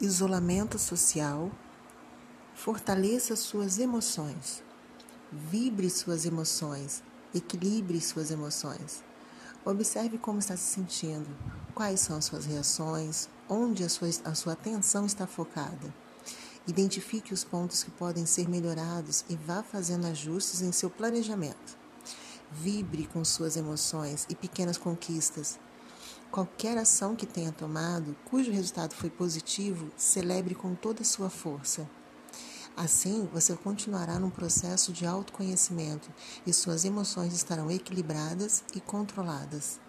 isolamento social, fortaleça suas emoções, vibre suas emoções, equilibre suas emoções. Observe como está se sentindo, quais são as suas reações, onde a sua, a sua atenção está focada. Identifique os pontos que podem ser melhorados e vá fazendo ajustes em seu planejamento. Vibre com suas emoções e pequenas conquistas. Qualquer ação que tenha tomado, cujo resultado foi positivo, celebre com toda a sua força. Assim, você continuará num processo de autoconhecimento e suas emoções estarão equilibradas e controladas.